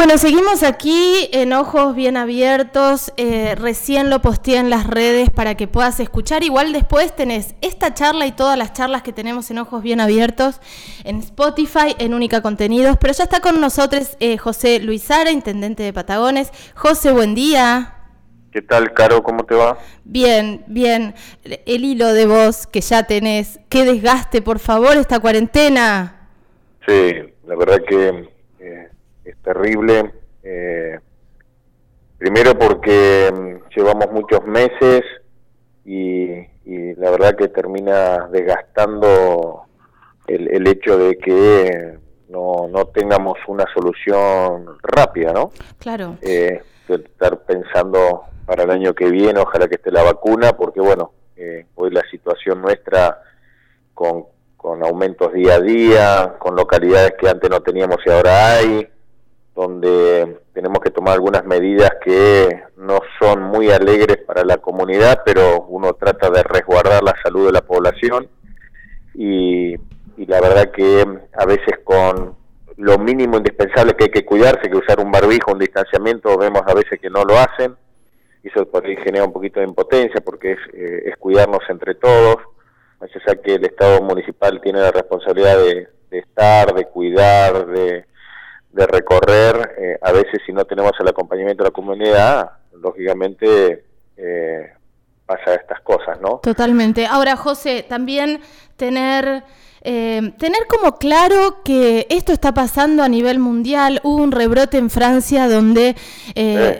Bueno, seguimos aquí en Ojos Bien Abiertos. Eh, recién lo posteé en las redes para que puedas escuchar. Igual después tenés esta charla y todas las charlas que tenemos en Ojos Bien Abiertos en Spotify, en Única Contenidos. Pero ya está con nosotros eh, José Luis Sara, intendente de Patagones. José, buen día. ¿Qué tal, Caro? ¿Cómo te va? Bien, bien. El hilo de voz que ya tenés. Qué desgaste, por favor, esta cuarentena. Sí, la verdad que es terrible. Eh, primero porque mm, llevamos muchos meses y, la verdad que termina desgastando el, hecho de que no, no tengamos una solución rápida, ¿no? Claro. Eh, estar pensando para el año que viene, ojalá que esté la vacuna, porque bueno, eh, hoy la situación nuestra con, con aumentos día a día, con localidades que antes no teníamos y ahora hay, donde tenemos que tomar algunas medidas que no son muy alegres para la comunidad, pero uno trata de resguardar la salud de la población. Y, la verdad que a veces con lo mínimo indispensable que hay que cuidarse, que usar un barbijo, un distanciamiento, vemos a veces que no lo hacen, y eso por ahí genera un poquito de impotencia porque es, eh, cuidarnos entre todos, ya que el Estado municipal tiene la responsabilidad de estar, de cuidar, de de recorrer, eh, a veces si no tenemos el acompañamiento de la comunidad, lógicamente eh, pasa estas cosas, ¿no? Totalmente. Ahora, José, también tener... Eh, tener como claro que esto está pasando a nivel mundial, hubo un rebrote en Francia donde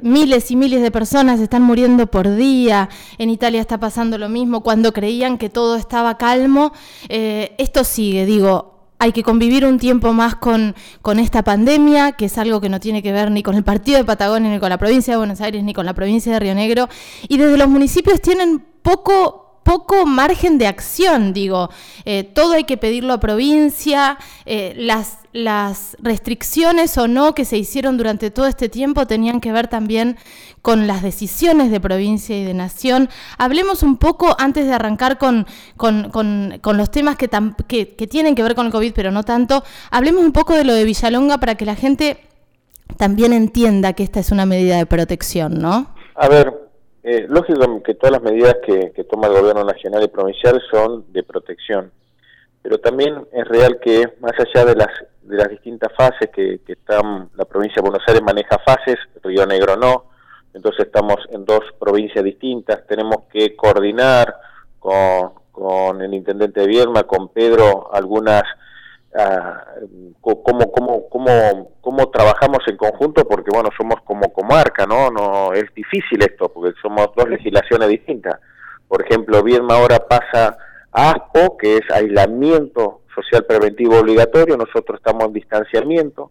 miles y miles de personas están muriendo por día, en Italia está pasando lo mismo, cuando creían que todo estaba calmo, esto sigue, digo, hay que convivir un tiempo más con, esta pandemia, que es algo que no tiene que ver ni con el partido de Patagonia, ni con la provincia de Buenos Aires, ni con la provincia de Río Negro. Y desde los municipios tienen poco poco margen de acción, digo. Eh, todo hay que pedirlo a provincia, eh, las, las restricciones o no que se hicieron durante todo este tiempo tenían que ver también con las decisiones de provincia y de nación. Hablemos un poco, antes de arrancar con, con, con, los temas que, que, que tienen que ver con el COVID, pero no tanto, hablemos un poco de lo de Villalonga para que la gente también entienda que esta es una medida de protección, ¿no? A ver, eh, lógico que todas las medidas que, toma el gobierno nacional y provincial son de protección, pero también es real que más allá de las, de las distintas fases que, están, la provincia de Buenos Aires maneja fases, Río Negro no, entonces estamos en dos provincias distintas, tenemos que coordinar con, con el intendente de Vierma, con Pedro, algunas cómo, cómo, cómo, cómo trabajamos en conjunto, porque bueno, somos como comarca, ¿no? no Es difícil esto, porque somos dos legislaciones distintas. Por ejemplo, Viedma ahora pasa a ASPO, que es aislamiento social preventivo obligatorio, nosotros estamos en distanciamiento.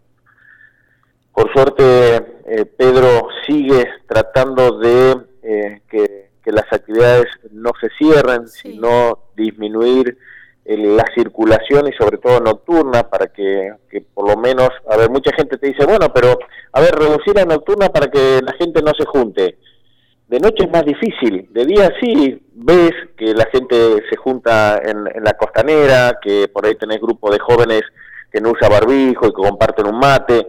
Por suerte, eh, Pedro sigue tratando de eh, que, las actividades no se cierren, sino disminuir la circulación y sobre todo nocturna para que, por lo menos, a ver, mucha gente te dice, bueno, pero a ver, reducir la nocturna para que la gente no se junte. De noche es más difícil, de día sí ves que la gente se junta en, la costanera, que por ahí tenés grupo de jóvenes que no usa barbijo y que comparten un mate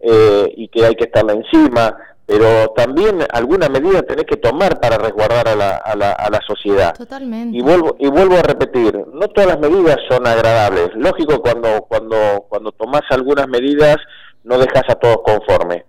eh, y que hay que estarla encima, pero también alguna medida tenés que tomar para resguardar a la, a la, a la sociedad. Totalmente. Y vuelvo, y vuelvo a repetir, no todas las medidas son agradables. Lógico, cuando, cuando, cuando tomás algunas medidas no dejas a todos conformes.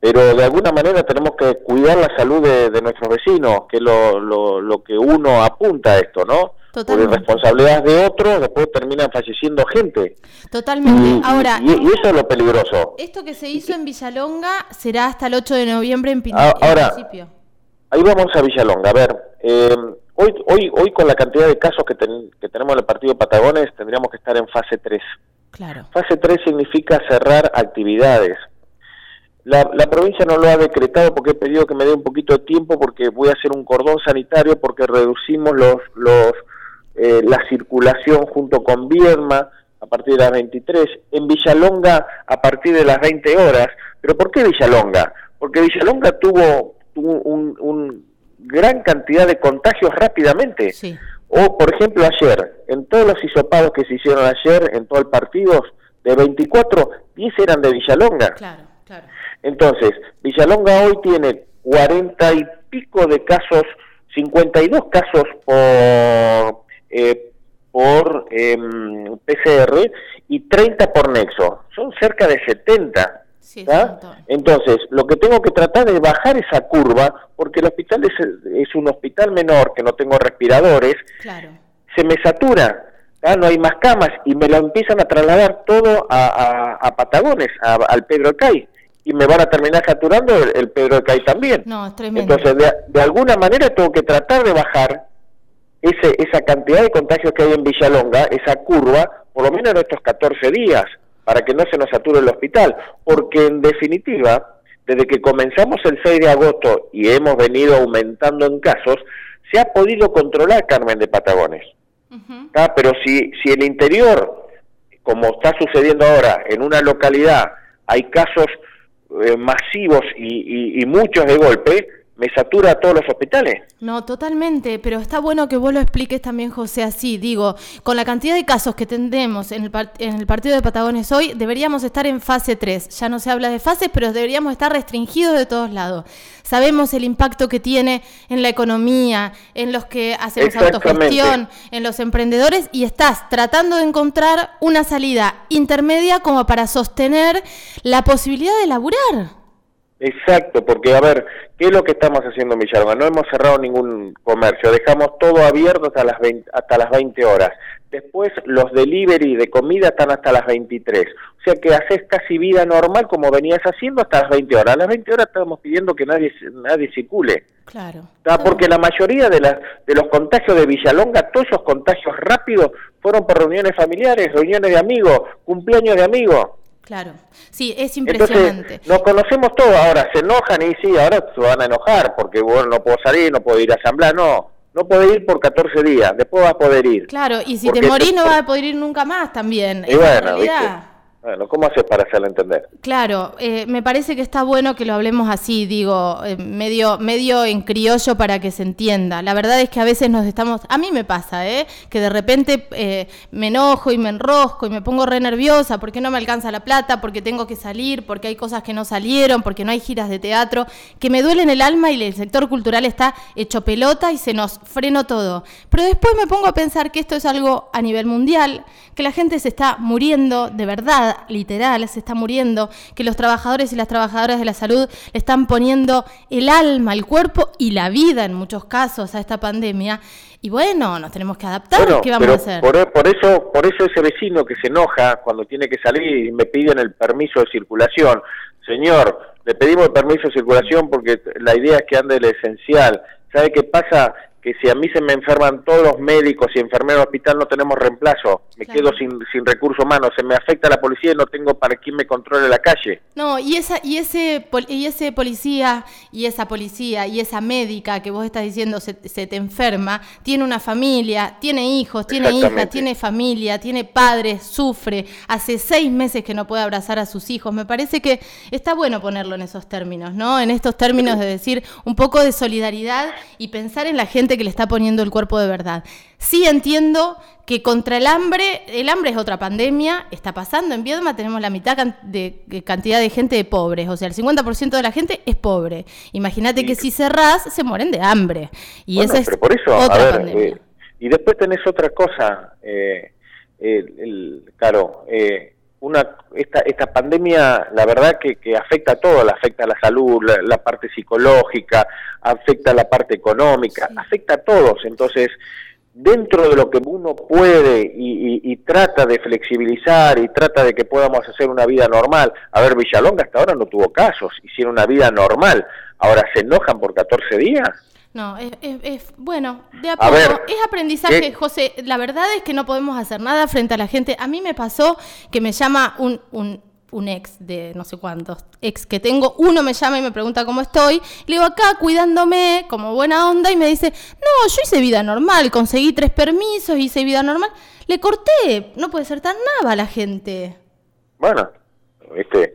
Pero de alguna manera tenemos que cuidar la salud de, de nuestros vecinos, que es lo, lo, lo que uno apunta a esto, ¿no? Por responsabilidad de otros, después terminan falleciendo gente. Totalmente. Ahora, y, eso es lo peligroso. Esto que se hizo en Villalonga será hasta el 8 de noviembre en, Pinamar. Ah, ahora, Ahí vamos a Villalonga. A ver, eh, hoy, hoy, hoy con la cantidad de casos que, que tenemos en el partido de Patagones, tendríamos que estar en fase 3. Claro. Fase 3 significa cerrar actividades. La, la, provincia no lo ha decretado porque he pedido que me dé un poquito de tiempo porque voy a hacer un cordón sanitario porque reducimos los, los eh, la circulación junto con Vierma a partir de las 23, en Villalonga a partir de las 20 horas. ¿Pero por qué Villalonga? Porque Villalonga tuvo, un, gran cantidad de contagios rápidamente. O, por ejemplo, ayer, en todos los hisopados que se hicieron ayer, en todo el partido, de 24, 10 eran de Villalonga. Claro, claro. Entonces, Villalonga hoy tiene cuarenta y pico de casos, 52 casos por, eh, por em, PCR y 30 por nexo. Son cerca de 70. Entonces, lo que tengo que tratar es bajar esa curva, porque el hospital es, un hospital menor, que no tengo respiradores, se me satura, no hay más camas, y me lo empiezan a trasladar todo a, Patagones, al Pedro Cay, y me van a terminar saturando el, Pedro Cay también. No, es tremendo. Entonces, de, de, alguna manera tengo que tratar de bajar ese, esa cantidad de contagios que hay en Villalonga, esa curva, por lo menos en estos 14 días para que no se nos sature el hospital, porque en definitiva, desde que comenzamos el 6 de agosto y hemos venido aumentando en casos, se ha podido controlar Carmen de Patagones. Pero si, si el interior, como está sucediendo ahora, en una localidad hay casos eh, masivos y, y muchos de golpe, me satura todos los hospitales. No, totalmente, pero está bueno que vos lo expliques también, José, así, digo, con la cantidad de casos que tendemos en el, en el partido de Patagones hoy, deberíamos estar en fase 3. Ya no se habla de fases, pero deberíamos estar restringidos de todos lados. Sabemos el impacto que tiene en la economía, en los que hacemos autogestión, en los emprendedores, y estás tratando de encontrar una salida intermedia como para sostener la posibilidad de laburar. Exacto, porque a ver, ¿qué es lo que estamos haciendo en? No hemos cerrado ningún comercio, dejamos todo abierto hasta las 20, hasta las 20 horas. Después los delivery de comida están hasta las 23. O sea que haces casi vida normal como venías haciendo hasta las 20 horas. A las 20 horas estamos pidiendo que nadie nadie circule. Claro. Porque la mayoría de, las de los contagios de Villalonga, todos esos contagios rápidos fueron por reuniones familiares, reuniones de amigos, cumpleaños de amigos. Claro, sí, es impresionante. Entonces, nos conocemos todos, ahora se enojan y sí, ahora se van a enojar porque bueno, no puedo salir, no puedo ir a asamblea, no, no puedo ir por 14 días, después vas a poder ir. Claro, y si te morís no vas a poder ir nunca más también. Y bueno, bueno, ¿cómo haces para hacerlo entender? Claro, eh, me parece que está bueno que lo hablemos así, digo, eh, medio, medio en criollo para que se entienda. La verdad es que a veces nos estamos, a mí me pasa, ¿eh? Que de repente eh, me enojo y me enrosco y me pongo re nerviosa porque no me alcanza la plata, porque tengo que salir, porque hay cosas que no salieron, porque no hay giras de teatro, que me duelen el alma y el sector cultural está hecho pelota y se nos frenó todo. Pero después me pongo a pensar que esto es algo a nivel mundial, que la gente se está muriendo de verdad literal, se está muriendo, que los trabajadores y las trabajadoras de la salud le están poniendo el alma, el cuerpo y la vida en muchos casos a esta pandemia. Y bueno, nos tenemos que adaptar. ¿Qué vamos a hacer? Por, eso, por eso ese vecino que se enoja cuando tiene que salir y me piden el permiso de circulación, señor, le pedimos el permiso de circulación porque la idea es que ande el esencial. ¿Sabe qué pasa? Que si a mí se me enferman todos los médicos y enfermeros del hospital no tenemos reemplazo, me quedo sin, sin recursos humanos, se me afecta la policía y no tengo para quien me controle la calle. No, y esa y ese y ese policía y esa policía y esa médica que vos estás diciendo se, te enferma, tiene una familia, tiene hijos, tiene hijas, tiene familia, tiene padres, sufre, hace seis meses que no puede abrazar a sus hijos. Me parece que está bueno ponerlo en esos términos, ¿no? En estos términos de decir un poco de solidaridad y pensar en la gente que le está poniendo el cuerpo de verdad. Sí entiendo que contra el hambre, el hambre es otra pandemia, está pasando. En Viedma tenemos la mitad de, cantidad de gente de pobres, o sea, el 50% de la gente es pobre. Imagínate que si cerrás, se mueren de hambre. Y esa es por eso, otra pandemia. Eh, y después tenés otra cosa, eh, el, claro, eh, una esta, esta pandemia, la verdad que, que afecta a todo, la afecta a la salud, la, parte psicológica, afecta a la parte económica, afecta a todos. Entonces, dentro de lo que uno puede y, trata de flexibilizar y trata de que podamos hacer una vida normal. A ver, Villalonga hasta ahora no tuvo casos, hicieron una vida normal. Ahora se enojan por 14 días. No, es, bueno, de a, poco. es aprendizaje, José. La verdad es que no podemos hacer nada frente a la gente. A mí me pasó que me llama un, un, un ex de no sé cuántos ex que tengo. Uno me llama y me pregunta cómo estoy. Le digo acá cuidándome como buena onda y me dice, no, yo hice vida normal, conseguí tres permisos, hice vida normal. Le corté, no puede ser tan nada la gente. Bueno, viste,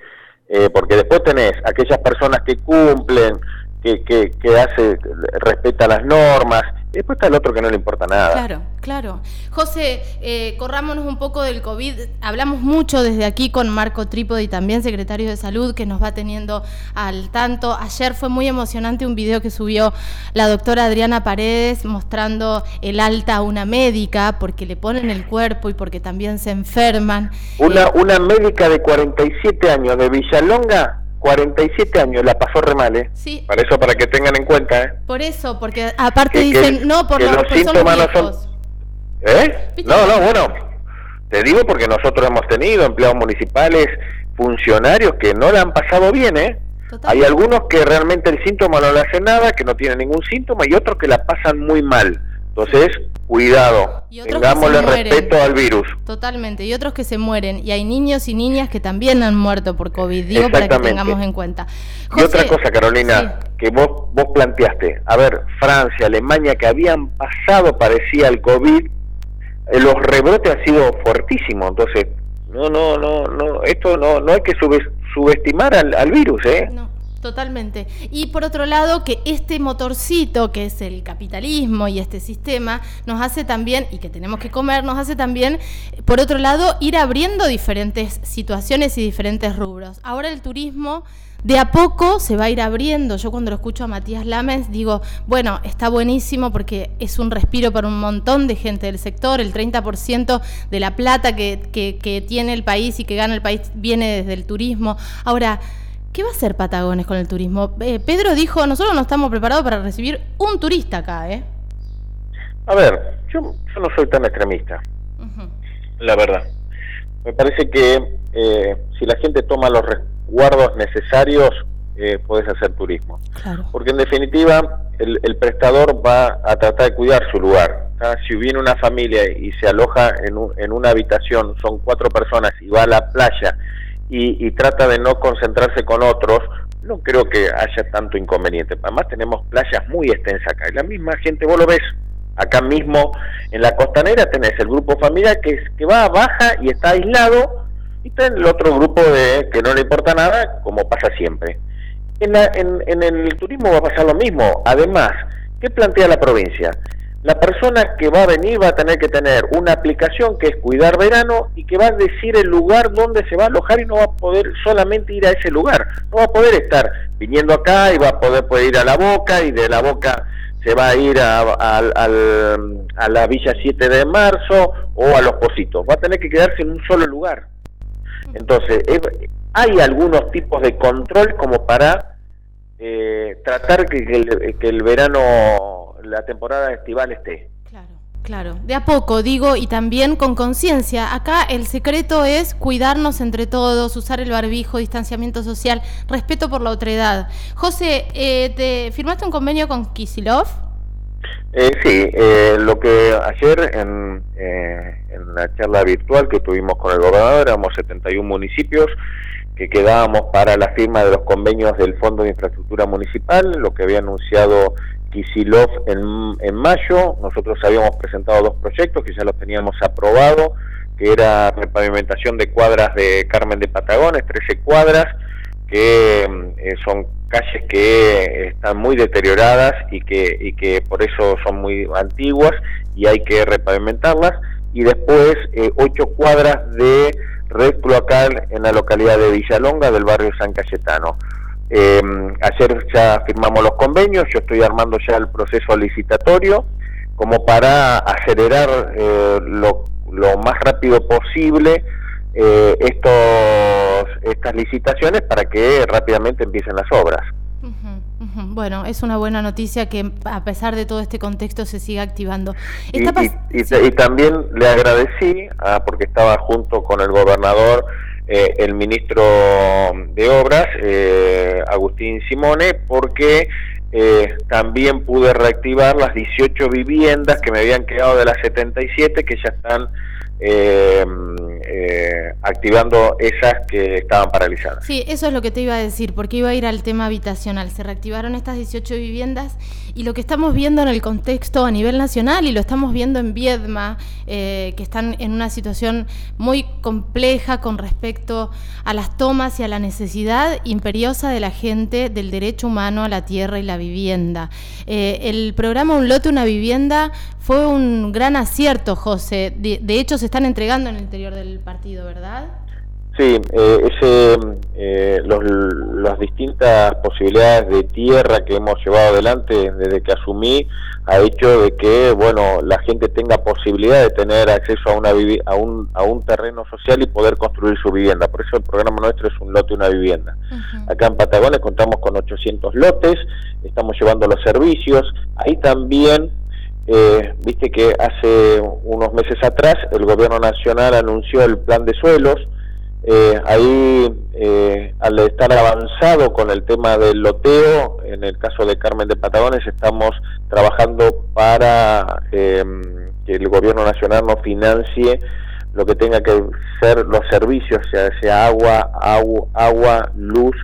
eh, porque después tenés aquellas personas que cumplen que, que, que hace, respeta las normas Después está el otro que no le importa nada. Claro, claro. José, eh, corrámonos un poco del COVID. Hablamos mucho desde aquí con Marco Trípode y también secretario de Salud que nos va teniendo al tanto. Ayer fue muy emocionante un video que subió la doctora Adriana Paredes mostrando el alta a una médica porque le ponen el cuerpo y porque también se enferman. Una, eh, una médica de 47 años de Villalonga 47 años, la pasó re mal, ¿eh? Sí. Para eso, para que tengan en cuenta, ¿eh? Por eso, porque aparte dicen, no, por los, síntomas no son... ¿Eh? No, no, bueno, te digo porque nosotros hemos tenido empleados municipales, funcionarios que no le han pasado bien, ¿eh? Hay algunos que realmente el síntoma no le hace nada, que no tienen ningún síntoma, y otros que la pasan muy mal. Entonces, cuidado, tengámosle respeto al virus. Totalmente, y otros que se mueren, y hay niños y niñas que también han muerto por COVID, digo para que tengamos en cuenta. y otra cosa, Carolina, que vos, vos planteaste, a ver, Francia, Alemania, que habían pasado, parecía el COVID, eh, los rebrotes han sido fuertísimos, entonces, no, no, no, no, esto no, no hay que subestimar al, al virus, ¿eh? No. Totalmente. Y por otro lado, que este motorcito, que es el capitalismo y este sistema, nos hace también, y que tenemos que comer, nos hace también, por otro lado, ir abriendo diferentes situaciones y diferentes rubros. Ahora el turismo de a poco se va a ir abriendo. Yo cuando lo escucho a Matías Lamens digo, bueno, está buenísimo porque es un respiro para un montón de gente del sector. El 30% de la plata que, que, que tiene el país y que gana el país viene desde el turismo. Ahora, ¿Qué va a hacer Patagones con el turismo? Eh, Pedro dijo, nosotros no estamos preparados para recibir un turista acá, ¿eh? A ver, yo, no soy tan extremista, la verdad. Me parece que eh, si la gente toma los resguardos necesarios, eh, puedes hacer turismo. Porque en definitiva, el, prestador va a tratar de cuidar su lugar. Si viene una familia y se aloja en, en una habitación, son cuatro personas y va a la playa y, trata de no concentrarse con otros, no creo que haya tanto inconveniente. Además tenemos playas muy extensas acá y la misma gente, vos lo ves, acá mismo en la costanera tenés el grupo familiar que, que va, baja y está aislado y tenés el otro grupo de que no le importa nada, como pasa siempre. En, en, en el turismo va a pasar lo mismo. Además, ¿qué plantea la provincia? La persona que va a venir va a tener que tener una aplicación que es Cuidar Verano y que va a decir el lugar donde se va a alojar y no va a poder solamente ir a ese lugar, no va a poder estar viniendo acá y va a poder, poder ir a la boca y de la boca se va a ir a, a la Villa 7 de marzo o a Los Positos, va a tener que quedarse en un solo lugar. Entonces, hay algunos tipos de control como para eh, tratar que, que el verano la temporada estival esté. Claro, claro. De a poco, digo, y también con conciencia. Acá el secreto es cuidarnos entre todos, usar el barbijo, distanciamiento social, respeto por la otredad. José, eh, ¿te firmaste un convenio con Kisilov? Eh, sí, eh, lo que ayer en, eh, en la charla virtual que tuvimos con el gobernador, éramos 71 municipios que quedábamos para la firma de los convenios del Fondo de Infraestructura Municipal, lo que había anunciado Kisilov en, en mayo. Nosotros habíamos presentado dos proyectos que ya los teníamos aprobado, que era repavimentación de cuadras de Carmen de Patagones, 13 cuadras, que eh, son calles que están muy deterioradas y que, y que por eso son muy antiguas y hay que repavimentarlas. Y después eh, ocho cuadras de red cloacal en la localidad de Villalonga del barrio San Cayetano. Eh, ayer ya firmamos los convenios, yo estoy armando ya el proceso licitatorio como para acelerar eh, lo, más rápido posible eh, estos, estas licitaciones para que rápidamente empiecen las obras. Bueno, es una buena noticia que a pesar de todo este contexto se siga activando. Y, también le agradecí, ah, porque estaba junto con el gobernador, eh, el ministro de Obras, eh, Agustín Simone, porque eh, también pude reactivar las 18 viviendas que me habían quedado de las 77, que ya están eh, eh, activando esas que estaban paralizadas. Sí, eso es lo que te iba a decir, porque iba a ir al tema habitacional. Se reactivaron estas 18 viviendas y lo que estamos viendo en el contexto a nivel nacional y lo estamos viendo en Viedma, eh, que están en una situación muy compleja con respecto a las tomas y a la necesidad imperiosa de la gente del derecho humano a la tierra y la vivienda. El programa Un lote, una vivienda fue un gran acierto, José. De, hecho, se están entregando en el interior del partido, ¿verdad? Sí, eh, ese, eh, las distintas posibilidades de tierra que hemos llevado adelante desde que asumí ha hecho de que bueno la gente tenga posibilidad de tener acceso a una a un, a un terreno social y poder construir su vivienda. Por eso el programa nuestro es un lote una vivienda. Acá en Patagones contamos con 800 lotes, estamos llevando los servicios. Ahí también eh, viste que hace unos meses atrás el gobierno nacional anunció el plan de suelos. Eh, ahí, eh, al estar avanzado con el tema del loteo, en el caso de Carmen de Patagones, estamos trabajando para que el gobierno nacional nos financie lo que tenga que ser los servicios, sea, sea agua, agua, agua luz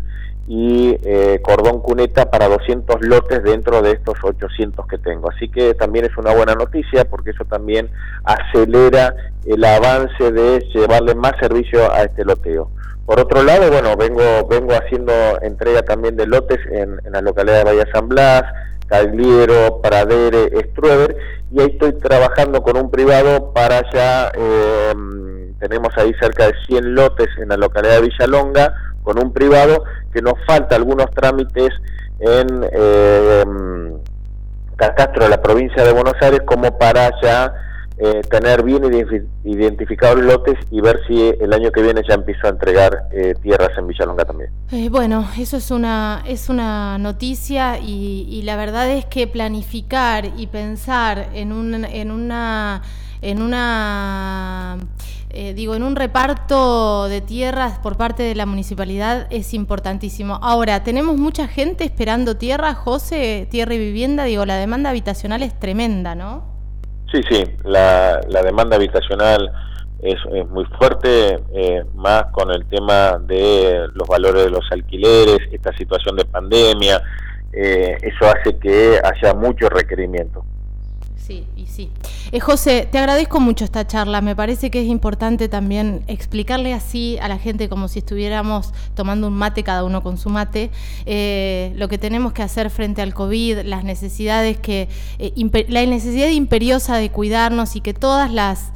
y eh, cordón cuneta para 200 lotes dentro de estos 800 que tengo. Así que también es una buena noticia porque eso también acelera el avance de llevarle más servicio a este loteo. Por otro lado, bueno, vengo vengo haciendo entrega también de lotes en, en la localidad de Bahía San Blas, Cagliero, Pradere, Struever, y ahí estoy trabajando con un privado para ya, eh, tenemos ahí cerca de 100 lotes en la localidad de Villalonga, con un privado, que nos falta algunos trámites en eh, de la provincia de Buenos Aires como para ya eh, tener bien identificados lotes y ver si el año que viene ya empiezo a entregar eh, tierras en Villalonga también. Eh, bueno, eso es una, es una noticia y, y, la verdad es que planificar y pensar en, un, en una... En una eh, digo, en un reparto de tierras por parte de la municipalidad es importantísimo. Ahora, tenemos mucha gente esperando tierra, José, tierra y vivienda, digo, la demanda habitacional es tremenda, ¿no? Sí, sí, la, demanda habitacional es, muy fuerte, eh, más con el tema de los valores de los alquileres, esta situación de pandemia, eh, eso hace que haya mucho requerimiento. Sí, y sí. Eh, José, te agradezco mucho esta charla. Me parece que es importante también explicarle así a la gente como si estuviéramos tomando un mate, cada uno con su mate, eh, lo que tenemos que hacer frente al COVID, las necesidades que, eh, la necesidad imperiosa de cuidarnos y que todas las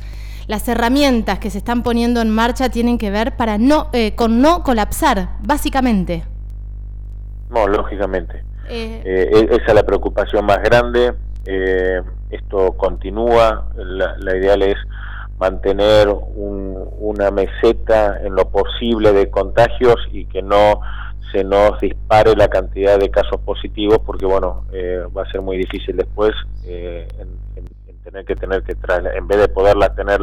las herramientas que se están poniendo en marcha tienen que ver para no con no colapsar, básicamente. No, lógicamente. E-, esa es la preocupación más grande eh, esto continúa, la, ideal es mantener una meseta en lo posible de contagios y que no se nos dispare la cantidad de casos positivos porque bueno eh, va a ser muy difícil después eh, en, tener que tener que en vez de poderla tener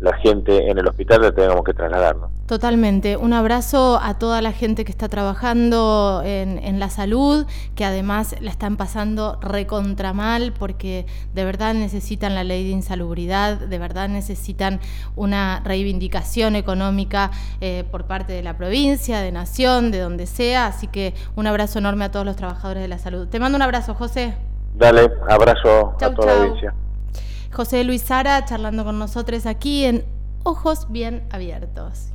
la, gente en el hospital la tengamos que trasladarnos. Totalmente. Un abrazo a toda la gente que está trabajando en, en, la salud, que además la están pasando recontra mal porque de verdad necesitan la ley de insalubridad, de verdad necesitan una reivindicación económica eh, por parte de la provincia, de nación, de donde sea. Así que un abrazo enorme a todos los trabajadores de la salud. Te mando un abrazo, José. Dale, abrazo a toda la audiencia. José Luis Sara charlando con nosotros aquí en Ojos Bien Abiertos.